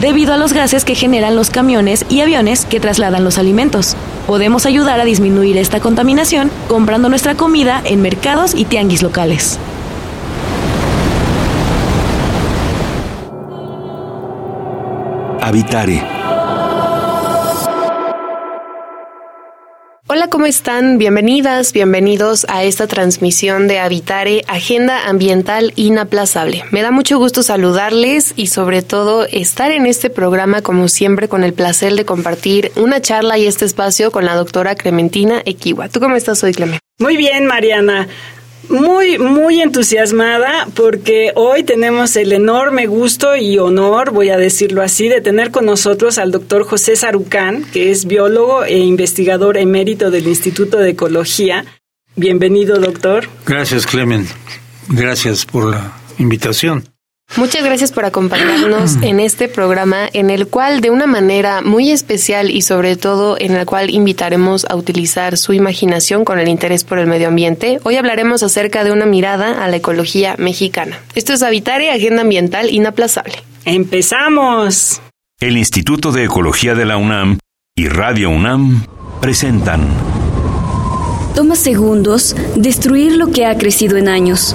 debido a los gases que generan los camiones y aviones que trasladan los alimentos. Podemos ayudar a disminuir esta contaminación comprando nuestra comida en mercados y tianguis locales. Habitare Hola, ¿cómo están? Bienvenidas, bienvenidos a esta transmisión de Habitare, Agenda Ambiental Inaplazable. Me da mucho gusto saludarles y sobre todo estar en este programa como siempre con el placer de compartir una charla y este espacio con la doctora Clementina Equiwa. ¿Tú cómo estás hoy, Clemente? Muy bien, Mariana muy, muy entusiasmada porque hoy tenemos el enorme gusto y honor, voy a decirlo así, de tener con nosotros al doctor José Sarucán, que es biólogo e investigador emérito del Instituto de Ecología. Bienvenido, doctor. Gracias, Clement. Gracias por la invitación. Muchas gracias por acompañarnos en este programa en el cual de una manera muy especial y sobre todo en el cual invitaremos a utilizar su imaginación con el interés por el medio ambiente, hoy hablaremos acerca de una mirada a la ecología mexicana. Esto es Habitare, Agenda Ambiental Inaplazable. ¡Empezamos! El Instituto de Ecología de la UNAM y Radio UNAM presentan Toma segundos destruir lo que ha crecido en años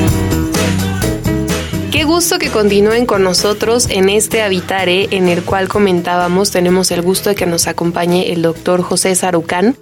Gusto que continúen con nosotros en este Habitare en el cual comentábamos, tenemos el gusto de que nos acompañe el doctor José Sarucán.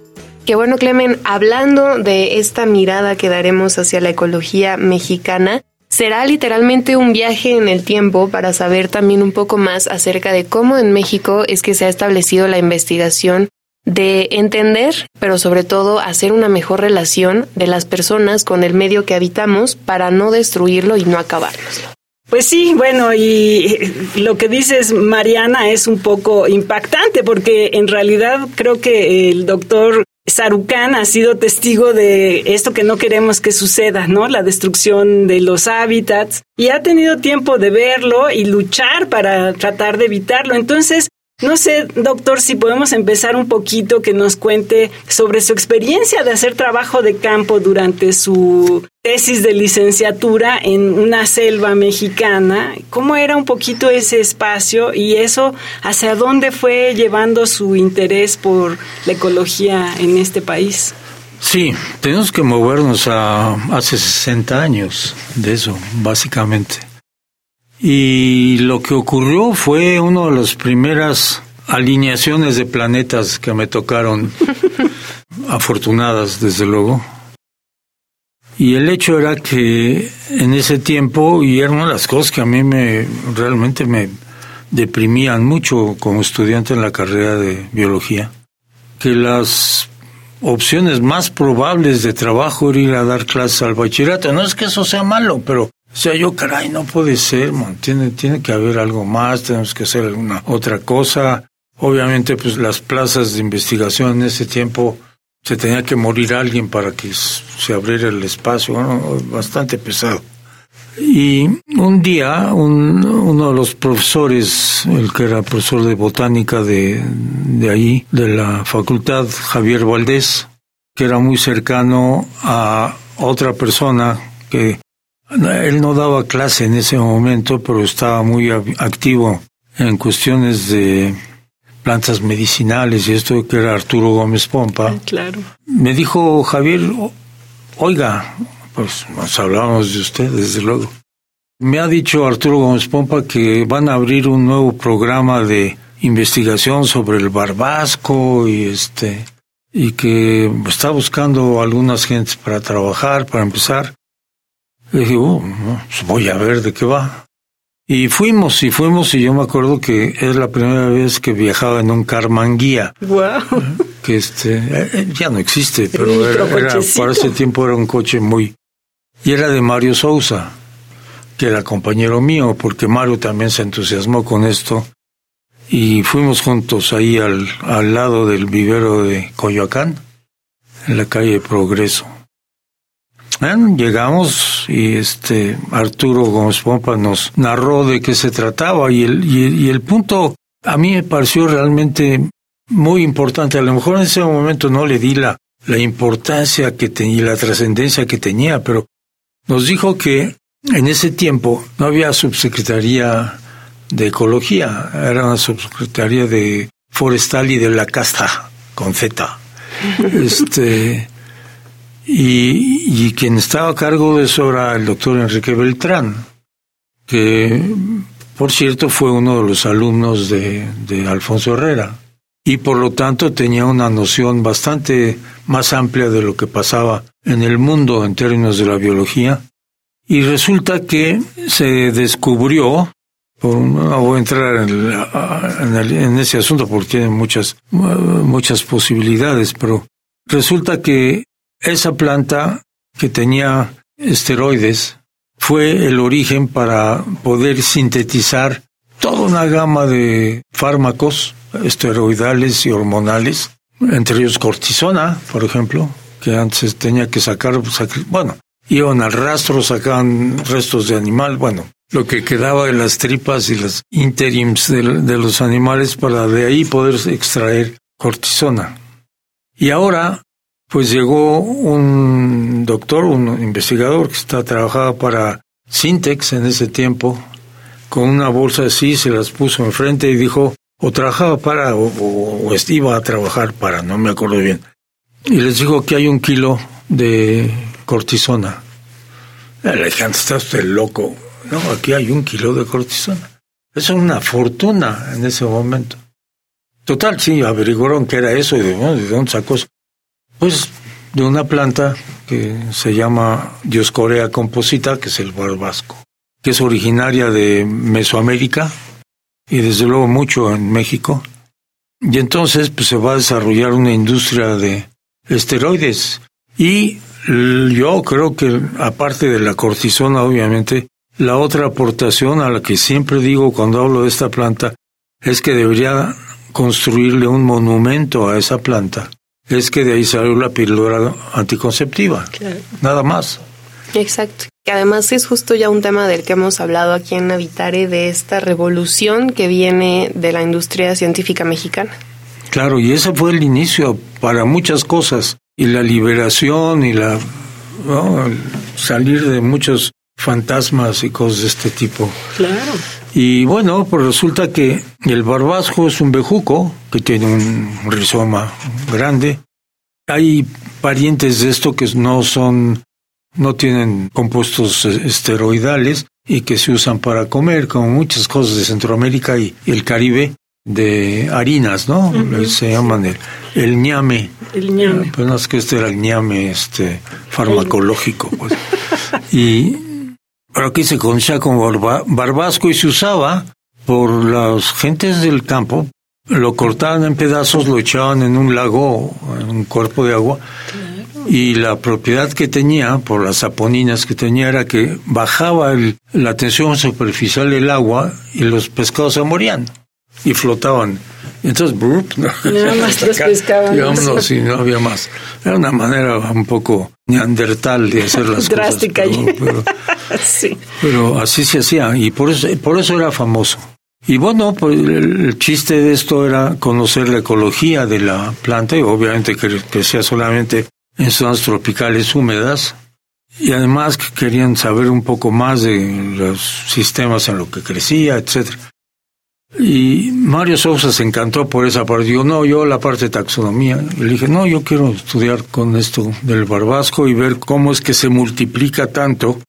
Que bueno, Clemen, hablando de esta mirada que daremos hacia la ecología mexicana, será literalmente un viaje en el tiempo para saber también un poco más acerca de cómo en México es que se ha establecido la investigación de entender, pero sobre todo hacer una mejor relación de las personas con el medio que habitamos para no destruirlo y no acabárnoslo. Pues sí, bueno, y lo que dices, Mariana, es un poco impactante porque en realidad creo que el doctor Sarucán ha sido testigo de esto que no queremos que suceda, ¿no? La destrucción de los hábitats y ha tenido tiempo de verlo y luchar para tratar de evitarlo. Entonces, no sé, doctor, si podemos empezar un poquito que nos cuente sobre su experiencia de hacer trabajo de campo durante su tesis de licenciatura en una selva mexicana. ¿Cómo era un poquito ese espacio y eso hacia dónde fue llevando su interés por la ecología en este país? Sí, tenemos que movernos a hace 60 años de eso, básicamente. Y lo que ocurrió fue una de las primeras alineaciones de planetas que me tocaron, afortunadas desde luego. Y el hecho era que en ese tiempo, y era una de las cosas que a mí me realmente me deprimían mucho como estudiante en la carrera de biología, que las opciones más probables de trabajo era ir a dar clases al bachillerato. No es que eso sea malo, pero o sea, yo, caray, no puede ser. Tiene, tiene que haber algo más, tenemos que hacer alguna otra cosa. Obviamente, pues las plazas de investigación en ese tiempo se tenía que morir alguien para que se abriera el espacio, bastante pesado. Y un día, un, uno de los profesores, el que era profesor de botánica de, de ahí, de la facultad, Javier Valdés, que era muy cercano a otra persona que él no daba clase en ese momento, pero estaba muy activo en cuestiones de plantas medicinales y esto que era Arturo Gómez Pompa. Ah, claro. Me dijo Javier, oiga, pues nos hablábamos de usted, desde luego. Me ha dicho Arturo Gómez Pompa que van a abrir un nuevo programa de investigación sobre el barbasco y este y que está buscando algunas gentes para trabajar, para empezar. Y dije, oh, pues voy a ver de qué va. Y fuimos, y fuimos, y yo me acuerdo que es la primera vez que viajaba en un Carmanguía. Wow. Que este, eh, ya no existe, pero era, era, para ese tiempo era un coche muy... Y era de Mario Sousa, que era compañero mío, porque Mario también se entusiasmó con esto. Y fuimos juntos ahí al, al lado del vivero de Coyoacán, en la calle Progreso. Bueno, llegamos y este Arturo Gómez Pompa nos narró de qué se trataba y el, y, el punto a mí me pareció realmente muy importante. A lo mejor en ese momento no le di la, la importancia que tenía, la trascendencia que tenía, pero nos dijo que en ese tiempo no había subsecretaría de ecología, era una subsecretaría de forestal y de la casta, con Z. Este, y, quien estaba a cargo de eso era el doctor Enrique Beltrán, que por cierto fue uno de los alumnos de, de Alfonso Herrera y por lo tanto tenía una noción bastante más amplia de lo que pasaba en el mundo en términos de la biología. Y resulta que se descubrió, no voy a entrar en, en ese asunto porque tiene muchas, muchas posibilidades, pero resulta que esa planta que tenía esteroides fue el origen para poder sintetizar toda una gama de fármacos esteroidales y hormonales, entre ellos cortisona, por ejemplo, que antes tenía que sacar, bueno, iban al rastro, sacaban restos de animal, bueno, lo que quedaba de las tripas y las interims de, de los animales para de ahí poder extraer cortisona. Y ahora pues llegó un doctor, un investigador que está trabajaba para Sintex en ese tiempo, con una bolsa así, se las puso enfrente y dijo, o trabajaba para, o, o, iba a trabajar para, no me acuerdo bien. Y les dijo que hay un kilo de cortisona. Le dije, está usted loco. No, aquí hay un kilo de cortisona. Es una fortuna en ese momento. Total, sí, averiguaron que era eso y de, ¿de dónde sacó. Pues de una planta que se llama Dioscorea composita, que es el barbasco, que es originaria de Mesoamérica y desde luego mucho en México. Y entonces pues, se va a desarrollar una industria de esteroides. Y yo creo que aparte de la cortisona, obviamente, la otra aportación a la que siempre digo cuando hablo de esta planta es que debería construirle un monumento a esa planta es que de ahí salió la píldora anticonceptiva. Nada más. Exacto. Que además es justo ya un tema del que hemos hablado aquí en Habitare, de esta revolución que viene de la industria científica mexicana. Claro, y ese fue el inicio para muchas cosas, y la liberación y la salir de muchos fantasmas y cosas de este tipo. Claro. Y bueno, pues resulta que el barbasco es un bejuco que tiene un rizoma grande. Hay parientes de esto que no son, no tienen compuestos esteroidales y que se usan para comer, como muchas cosas de Centroamérica y el Caribe, de harinas, ¿no? Se llaman el, el ñame. El ñame. Pues es que este era el ñame este, farmacológico. Pues. y pero aquí se conocía como barbasco y se usaba por las gentes del campo. Lo cortaban en pedazos, lo echaban en un lago, en un cuerpo de agua. Y la propiedad que tenía, por las saponinas que tenía, era que bajaba la tensión superficial del agua y los pescados se morían y flotaban. Entonces, nada más los pescaban. Digamos, y no había más. Era una manera un poco neandertal de hacer las Drástica cosas. Pero, sí. pero así se hacía y por eso, por eso era famoso. Y bueno, pues el chiste de esto era conocer la ecología de la planta y obviamente que crecía solamente en zonas tropicales húmedas y además querían saber un poco más de los sistemas en los que crecía, etcétera. Y Mario Sousa se encantó por esa parte. Digo, no, yo la parte de taxonomía. Y le dije, no, yo quiero estudiar con esto del barbasco y ver cómo es que se multiplica tanto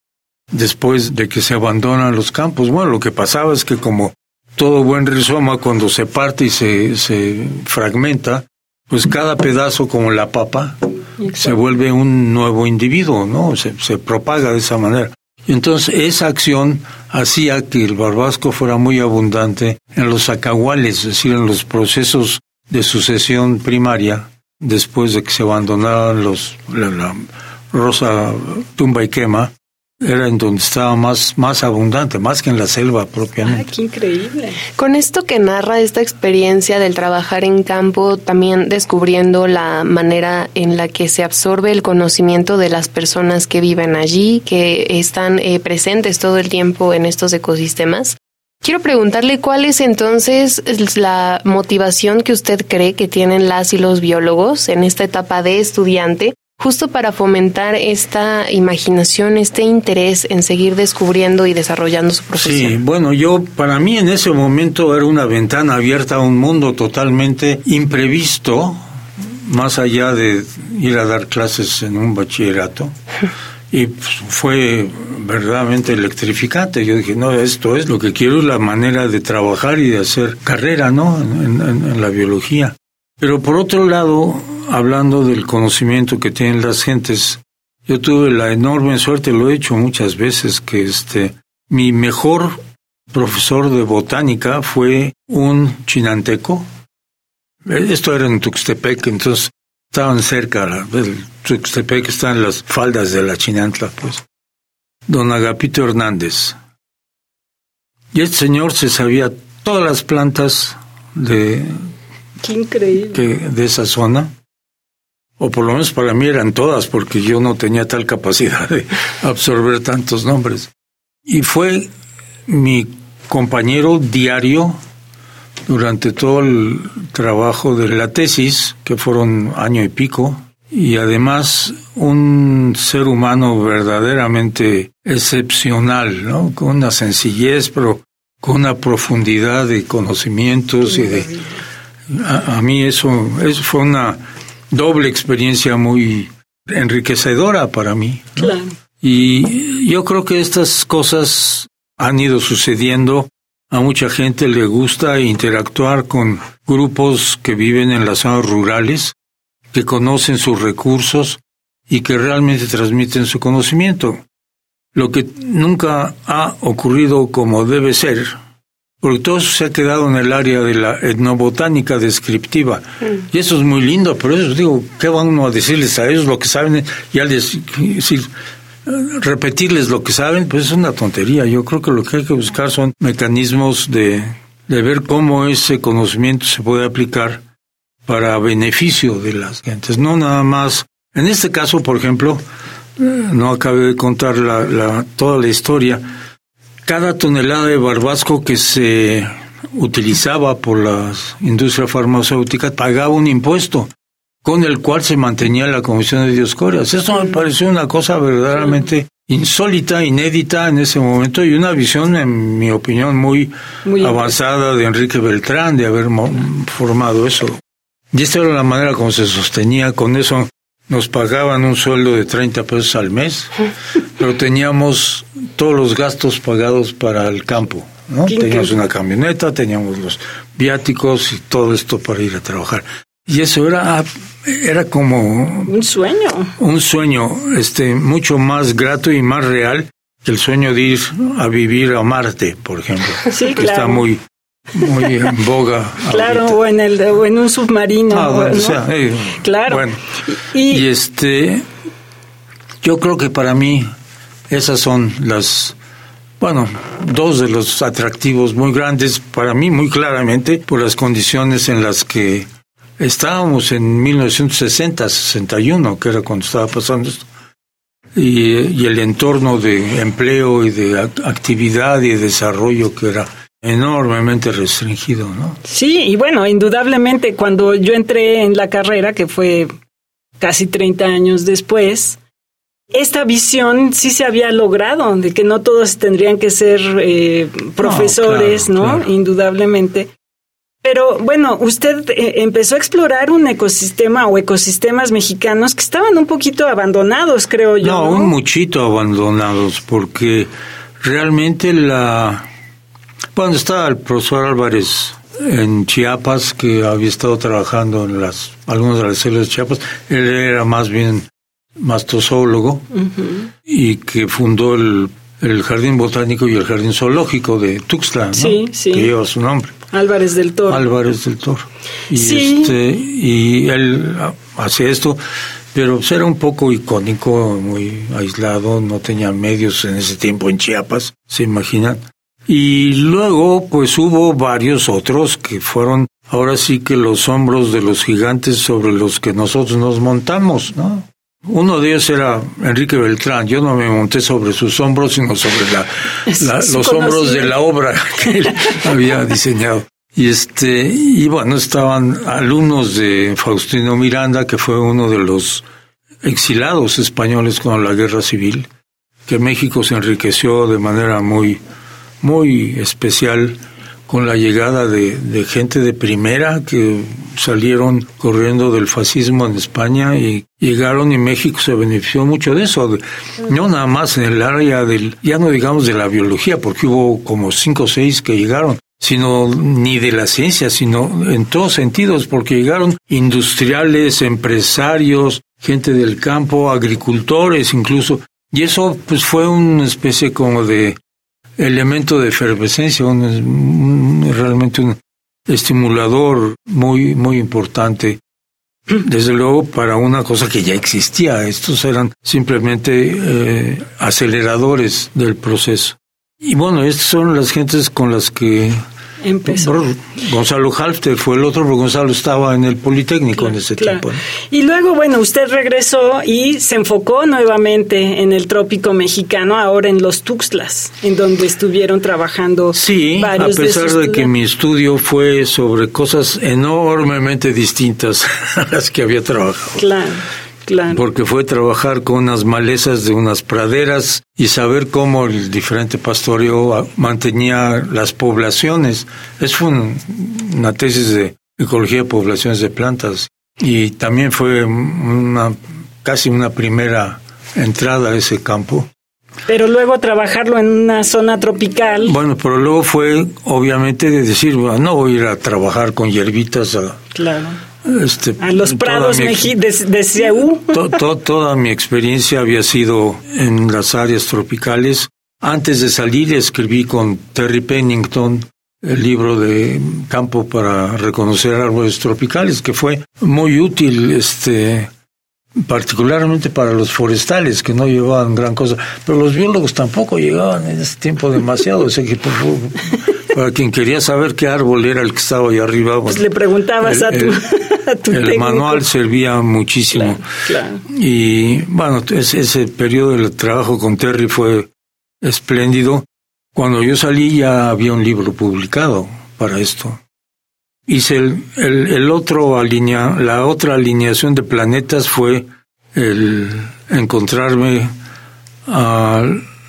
después de que se abandonan los campos. Bueno, lo que pasaba es que como todo buen rizoma, cuando se parte y se, se fragmenta, pues cada pedazo, como la papa, se vuelve un nuevo individuo, ¿no? Se, se propaga de esa manera. Entonces esa acción hacía que el barbasco fuera muy abundante en los acahuales, es decir, en los procesos de sucesión primaria, después de que se abandonaban los, la rosa tumba y quema, era en donde estaba más, más abundante, más que en la selva propiamente. Ay, qué increíble. Con esto que narra esta experiencia del trabajar en campo, también descubriendo la manera en la que se absorbe el conocimiento de las personas que viven allí, que están eh, presentes todo el tiempo en estos ecosistemas. Quiero preguntarle cuál es entonces la motivación que usted cree que tienen las y los biólogos en esta etapa de estudiante justo para fomentar esta imaginación, este interés en seguir descubriendo y desarrollando su profesión. Sí, bueno, yo para mí en ese momento era una ventana abierta a un mundo totalmente imprevisto, más allá de ir a dar clases en un bachillerato. Y pues, fue verdaderamente electrificante. Yo dije, no, esto es lo que quiero, es la manera de trabajar y de hacer carrera, ¿no? en la biología. Pero por otro lado, hablando del conocimiento que tienen las gentes, yo tuve la enorme suerte, lo he hecho muchas veces, que este, mi mejor profesor de botánica fue un chinanteco. Esto era en Tuxtepec, entonces estaban cerca, el Tuxtepec está en las faldas de la Chinantla, pues. Don Agapito Hernández. Y este señor se sabía todas las plantas de, Qué increíble. de esa zona o por lo menos para mí eran todas, porque yo no tenía tal capacidad de absorber tantos nombres. Y fue mi compañero diario durante todo el trabajo de la tesis, que fueron año y pico, y además un ser humano verdaderamente excepcional, ¿no? Con una sencillez, pero con una profundidad de conocimientos y de... A, a mí eso, eso fue una doble experiencia muy enriquecedora para mí. Y yo creo que estas cosas han ido sucediendo. A mucha gente le gusta interactuar con grupos que viven en las zonas rurales, que conocen sus recursos y que realmente transmiten su conocimiento. Lo que nunca ha ocurrido como debe ser porque todo eso se ha quedado en el área de la etnobotánica descriptiva. Mm. Y eso es muy lindo, pero eso digo, ¿qué van uno a decirles a ellos lo que saben? Y al decir, repetirles lo que saben, pues es una tontería. Yo creo que lo que hay que buscar son mecanismos de, de ver cómo ese conocimiento se puede aplicar para beneficio de las gentes, no nada más. En este caso, por ejemplo, no acabé de contar la, la, toda la historia, cada tonelada de barbasco que se utilizaba por las industrias farmacéuticas pagaba un impuesto con el cual se mantenía la Comisión de Dioscorias. Eso me pareció una cosa verdaderamente insólita, inédita en ese momento y una visión, en mi opinión, muy, avanzada de Enrique Beltrán de haber formado eso. Y esta era la manera como se sostenía, con eso nos pagaban un sueldo de 30 pesos al mes, pero teníamos todos los gastos pagados para el campo. ¿no? Teníamos una camioneta, teníamos los viáticos y todo esto para ir a trabajar. Y eso era, era como... Un sueño. Un sueño este, mucho más grato y más real que el sueño de ir a vivir a Marte, por ejemplo. Sí, que está muy muy en boga. Claro, o en, el, o en un submarino. Ah, eh, claro. y, este, yo creo que para mí esas son las, bueno, dos de los atractivos muy grandes, para mí muy claramente, por las condiciones en las que estábamos en 1960, 61, que era cuando estaba pasando esto. Y, y el entorno de empleo y de actividad y de desarrollo que era enormemente restringido, ¿no? Sí, y bueno, indudablemente cuando yo entré en la carrera, que fue casi 30 años después, esta visión sí se había logrado, de que no todos tendrían que ser eh, profesores, ¿no? Indudablemente. Pero bueno, usted eh, empezó a explorar un ecosistema o ecosistemas mexicanos que estaban un poquito abandonados, creo yo. No, un muchito abandonados, porque realmente la bueno, estaba el profesor Álvarez en Chiapas, que había estado trabajando en las algunas de las células de Chiapas. Él era más bien mastosólogo y que fundó el, el Jardín Botánico y el Jardín Zoológico de Tuxtla, ¿no? Sí, sí. que lleva su nombre. Álvarez del Toro. Álvarez del Toro. Y, Sí. este, y él hacía esto, pero pues, era un poco icónico, muy aislado, no tenía medios en ese tiempo en Chiapas, se imaginan. Y luego, pues hubo varios otros que fueron ahora sí que los hombros de los gigantes sobre los que nosotros nos montamos, ¿no? Uno de ellos era Enrique Beltrán. Yo no me monté sobre sus hombros, sino sobre la, los hombros de la obra que él había diseñado. Y este, y bueno, estaban alumnos de Faustino Miranda, que fue uno de los exilados españoles con la guerra civil, que México se enriqueció de manera muy, muy especial con la llegada de, de gente de primera que salieron corriendo del fascismo en España y llegaron y México se benefició mucho de eso, no nada más en el área del, ya no digamos de la biología, porque hubo como cinco o seis que llegaron, sino ni de la ciencia, sino en todos sentidos, porque llegaron industriales, empresarios, gente del campo, agricultores incluso, y eso pues fue una especie como de elemento de efervescencia, un, un- realmente un estimulador muy, muy importante. Desde luego para una cosa que ya existía, estos eran simplemente eh, aceleradores del proceso. Y bueno, estas son las gentes con las que Empezó. Gonzalo Halfter fue el otro, pero Gonzalo estaba en el Politécnico en ese Claro. tiempo. Y luego, bueno, usted regresó y se enfocó nuevamente en el trópico mexicano, ahora en los Tuxtlas, en donde estuvieron trabajando Sí, a pesar sus de, que mi estudio fue sobre cosas enormemente distintas a las que había trabajado. Claro, claro. Porque fue trabajar con unas malezas de unas praderas y saber cómo el diferente pastoreo ah, mantenía las poblaciones. Es un- una tesis de ecología de poblaciones de plantas y también fue una casi una primera entrada a ese campo. Pero luego trabajarlo en una zona tropical. Bueno, pero luego fue obviamente de decir, bueno, no voy a ir a trabajar con hierbitas a, Claro. Este, A los prados mi- de, de Ceú. To- to- toda mi experiencia había sido en las áreas tropicales. Antes de salir escribí con Terry Pennington el libro de Campo para reconocer árboles tropicales, que fue muy útil, este, particularmente para los forestales, que no llevaban gran cosa, pero los biólogos tampoco llegaban en ese tiempo demasiado. o sea que, por para quien quería saber qué árbol era el que estaba ahí arriba, Pues le preguntabas el- a tu, el- a tu el técnico. manual servía muchísimo. Claro. Y bueno, ese, ese periodo del trabajo con Terry fue espléndido. Cuando yo salí ya había un libro publicado para esto. Hice el, el, el otro alinea, la otra alineación de planetas fue el encontrarme a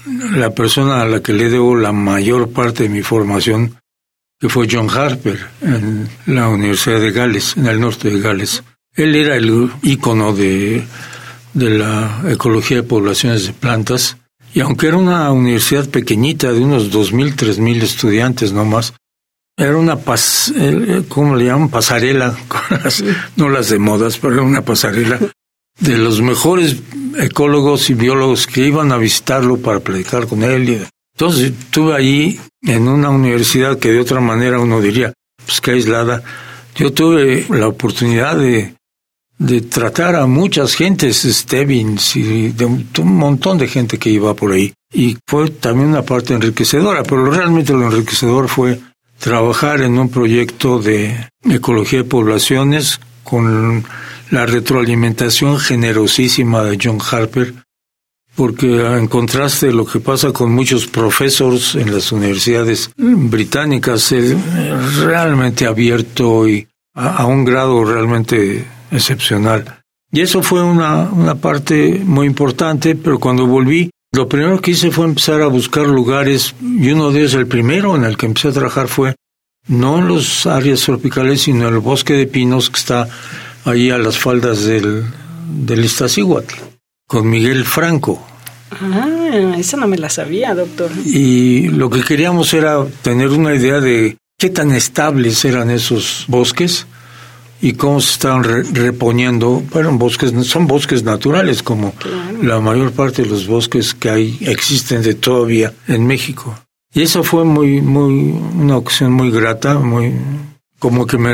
la persona a la que le debo la mayor parte de mi formación, que fue John Harper en la Universidad de Gales, en el norte de Gales. Él era el ícono de, de la ecología de poblaciones de plantas, y aunque era una universidad pequeñita de unos 2.000, 3.000 estudiantes nomás, era una pas, eh, ¿cómo le llaman? Pasarela, no las de modas, pero era una pasarela de los mejores ecólogos y biólogos que iban a visitarlo para platicar con él. Entonces estuve allí en una universidad que de otra manera uno diría, pues que aislada. Yo tuve la oportunidad de, tratar a muchas gentes, Stebbins y de un montón de gente que iba por ahí. Y fue también una parte enriquecedora, pero realmente lo enriquecedor fue trabajar en un proyecto de ecología de poblaciones con la retroalimentación generosísima de John Harper, porque en contraste de lo que pasa con muchos profesores en las universidades británicas, es realmente abierto y a, a un grado realmente excepcional. Y eso fue una, una parte muy importante, pero cuando volví, lo primero que hice fue empezar a buscar lugares, y uno de ellos, el primero en el que empecé a trabajar fue no en las áreas tropicales, sino en el bosque de pinos que está ahí a las faldas del, del Iztaccíhuatl, con Miguel Franco. Ah, esa no me la sabía, doctor. Y lo que queríamos era tener una idea de qué tan estables eran esos bosques y cómo se estaban reponiendo, bueno, bosques, son bosques naturales como la mayor parte de los bosques que hay existen de todavía en México. Y eso fue muy, muy, una ocasión muy grata, muy, como que me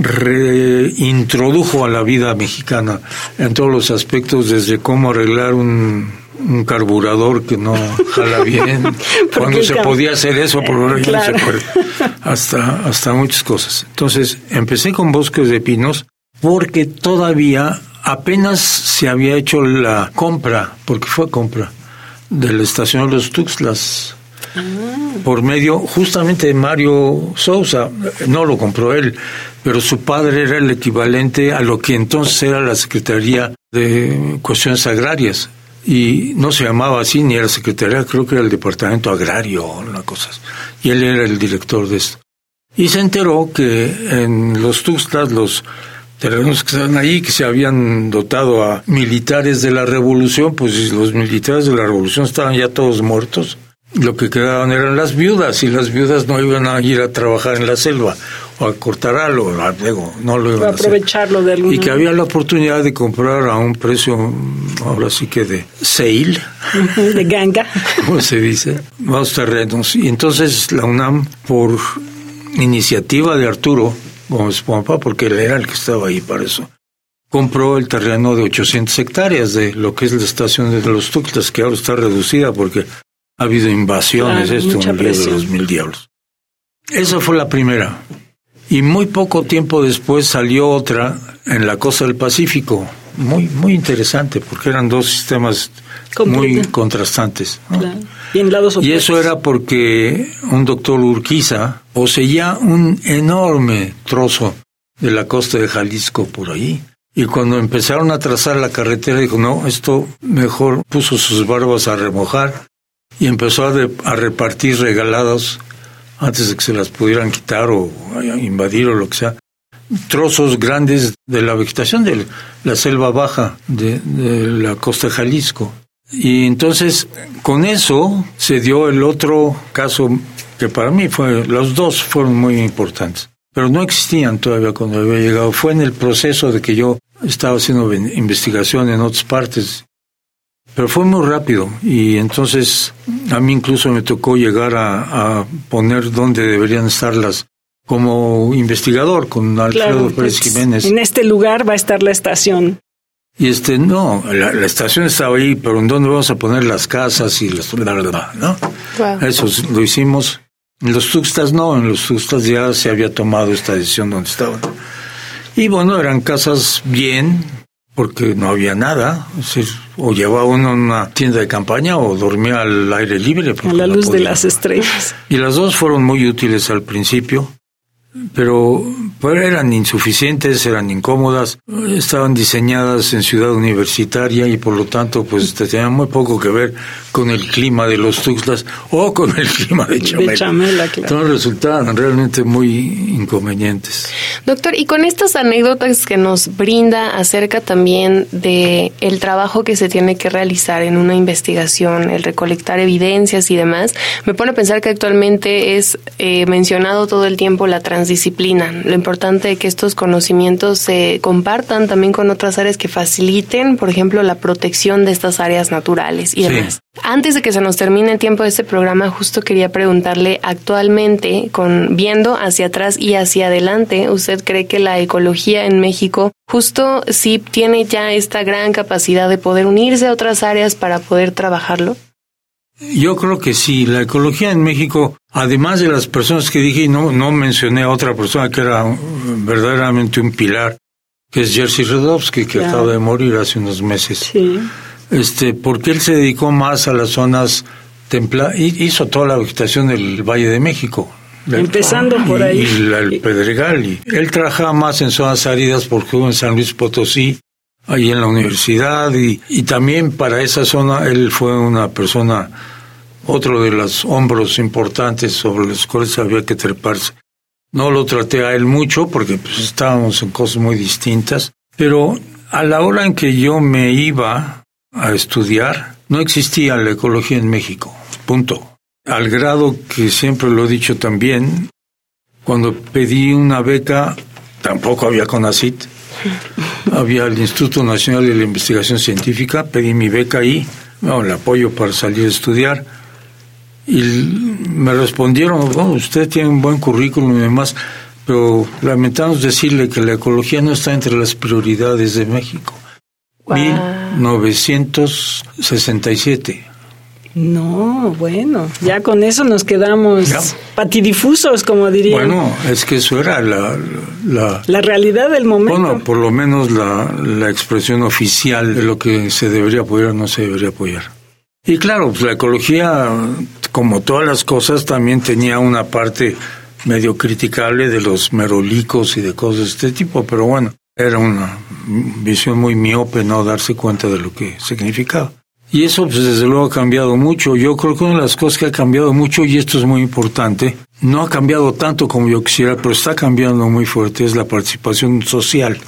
reintrodujo a la vida mexicana en todos los aspectos, desde cómo arreglar un, un carburador que no jala bien, cuando se podía hacer eso, por lo menos se puede, hasta, hasta muchas cosas. Entonces, empecé con bosques de pinos porque todavía apenas se había hecho la compra, porque fue compra, de la estación de los Tuxtlas. Por medio justamente de Mario Sousa, no lo compró él, pero su padre era el equivalente a lo que entonces era la Secretaría de Cuestiones Agrarias y no se llamaba así ni era secretaría, creo que era el departamento agrario o una cosa Y él era el director de esto. Y se enteró que en los Tuxtlas, los terrenos que estaban ahí, que se habían dotado a militares de la revolución, pues los militares de la revolución estaban ya todos muertos. Lo que quedaban eran las viudas y las viudas no iban a ir a trabajar en la selva o a cortar algo, no lo iban a aprovecharlo de Y que había la oportunidad de comprar a un precio, ahora sí que de sale. De ganga. Como se dice, más terrenos. Y entonces la UNAM, por iniciativa de Arturo Gómez Pompa, porque él era el que estaba ahí para eso, compró el terreno de 800 hectáreas de lo que es la estación de los Tuxtlas, que ahora está reducida porque ha habido invasiones, esto, un de los mil diablos. Esa fue la primera. Y muy poco tiempo después salió otra en la costa del Pacífico, muy, muy interesante, porque eran dos sistemas muy contrastantes. Y, en lados y eso era porque un doctor Urquiza poseía un enorme trozo de la costa de Jalisco por ahí. Y cuando empezaron a trazar la carretera, dijo, no, esto mejor puso sus barbas a remojar y empezó a, repartir regalados antes de que se las pudieran quitar o invadir o lo que sea, trozos grandes de la vegetación de la selva baja de, la costa de Jalisco. Y entonces con eso se dio el otro caso que para mí fue, los dos fueron muy importantes, pero no existían todavía cuando había llegado. Fue en el proceso de que yo estaba haciendo investigación en otras partes pero fue muy rápido y entonces a mí incluso me tocó llegar a, poner dónde deberían estar las como investigador con Alfredo Pérez pues, Jiménez. En este lugar va a estar la estación. Y este, no, la, estación estaba ahí, pero ¿en dónde vamos a poner las casas y las... ¿no? Eso lo hicimos. En los Tuxtas no, en los Tuxtas ya se había tomado esta decisión donde estaban. Y bueno, eran casas bien, porque no había nada. o llevaba uno una tienda de campaña o dormía al aire libre. A la luz de las estrellas. Y las dos fueron muy útiles al principio pero eran insuficientes, eran incómodas, estaban diseñadas en ciudad universitaria y por lo tanto pues tenían muy poco que ver con el clima de los Tuxtlas o con el clima de Chamela. Entonces resultaban realmente muy inconvenientes. Doctor, y con estas anécdotas que nos brinda acerca también de el trabajo que se tiene que realizar en una investigación, el recolectar evidencias y demás, me pone a pensar que actualmente es eh, mencionado todo el tiempo la transición disciplina. Lo importante es que estos conocimientos se compartan también con otras áreas que faciliten, por ejemplo, la protección de estas áreas naturales y demás. Antes de que se nos termine el tiempo de este programa, justo quería preguntarle actualmente, con viendo hacia atrás y hacia adelante, ¿usted cree que la ecología en México justo sí tiene ya esta gran capacidad de poder unirse a otras áreas para poder trabajarlo? Yo creo que sí, la ecología en México, además de las personas que dije, no, no mencioné a otra persona que era verdaderamente un pilar, que es Jerzy Redowski, que acaba de morir hace unos meses. Sí. Este, porque él se dedicó más a las zonas templadas, hizo toda la vegetación del Valle de México. Empezando por ahí. Y, el Pedregal. Y él trabajaba más en zonas áridas porque estuvo en San Luis Potosí ahí en la universidad y, y también para esa zona él fue una persona, otro de los hombros importantes sobre los cuales había que treparse. No lo traté a él mucho porque pues, estábamos en cosas muy distintas, pero a la hora en que yo me iba a estudiar, no existía la ecología en México, punto. Al grado que siempre lo he dicho también, cuando pedí una beca tampoco había CONACIT. Había el Instituto Nacional de la Investigación Científica, pedí mi beca ahí, bueno, el apoyo para salir a estudiar. Y me respondieron, bueno, usted tiene un buen currículum y demás, pero lamentamos decirle que la ecología no está entre las prioridades de México. 1967. No, bueno, ya con eso nos quedamos patidifusos, como diría. Bueno, es que eso era la, la, la... realidad del momento. Bueno, por lo menos la, la expresión oficial de lo que se debería apoyar o no se debería apoyar. Y claro, pues la ecología, como todas las cosas, también tenía una parte medio criticable de los merolicos y de cosas de este tipo, pero bueno, era una visión muy miope no darse cuenta de lo que significaba. Y eso, pues desde luego ha cambiado mucho. Yo creo que una de las cosas que ha cambiado mucho, y esto es muy importante, no ha cambiado tanto como yo quisiera, pero está cambiando muy fuerte, es la participación social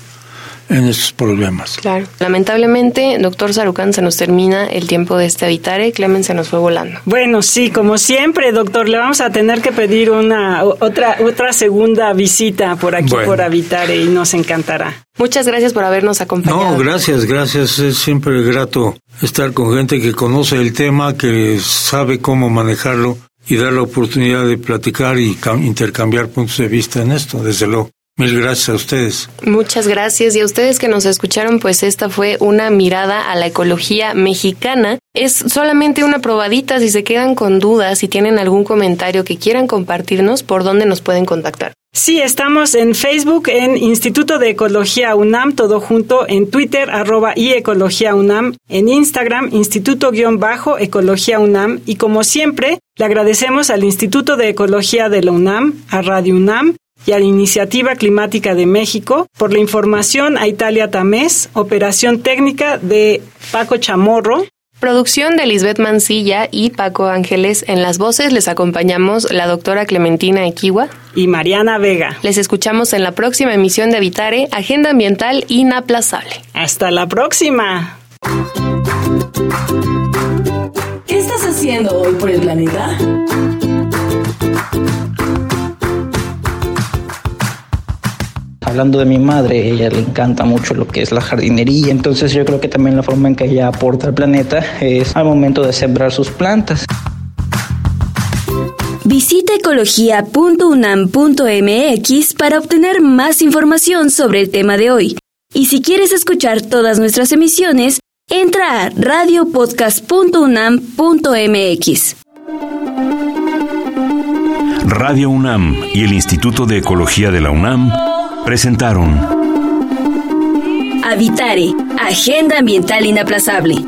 en estos problemas. Claro. Lamentablemente, doctor Sarucán, se nos termina el tiempo de este Habitare. Clemen se nos fue volando. Bueno, sí, como siempre, doctor, le vamos a tener que pedir una otra otra segunda visita por aquí por Habitare y nos encantará. Muchas gracias por habernos acompañado. No, gracias, gracias. Es siempre grato estar con gente que conoce el tema, que sabe cómo manejarlo y dar la oportunidad de platicar y intercambiar puntos de vista en esto, desde luego. Mil gracias a ustedes. Muchas gracias. Y a ustedes que nos escucharon, pues esta fue una mirada a la ecología mexicana. Es solamente una probadita. Si se quedan con dudas, si tienen algún comentario que quieran compartirnos, ¿por dónde nos pueden contactar? Sí, estamos en Facebook, en Instituto de Ecología UNAM, todo junto, en Twitter, arroba y Ecología UNAM, en Instagram, Instituto-Ecología UNAM, y como siempre, le agradecemos al Instituto de Ecología de la UNAM, a Radio UNAM, y a la Iniciativa Climática de México por la información a Italia Tamés, operación técnica de Paco Chamorro. Producción de Lisbeth Mancilla y Paco Ángeles. En las voces les acompañamos la doctora Clementina Equiwa y Mariana Vega. Les escuchamos en la próxima emisión de Habitare, Agenda Ambiental Inaplazable. Hasta la próxima. ¿Qué estás haciendo hoy por el planeta? Hablando de mi madre, ella le encanta mucho lo que es la jardinería, entonces yo creo que también la forma en que ella aporta al planeta es al momento de sembrar sus plantas. Visita ecología.unam.mx para obtener más información sobre el tema de hoy. Y si quieres escuchar todas nuestras emisiones, entra a radiopodcast.unam.mx. Radio UNAM y el Instituto de Ecología de la UNAM presentaron. Habitare, Agenda Ambiental Inaplazable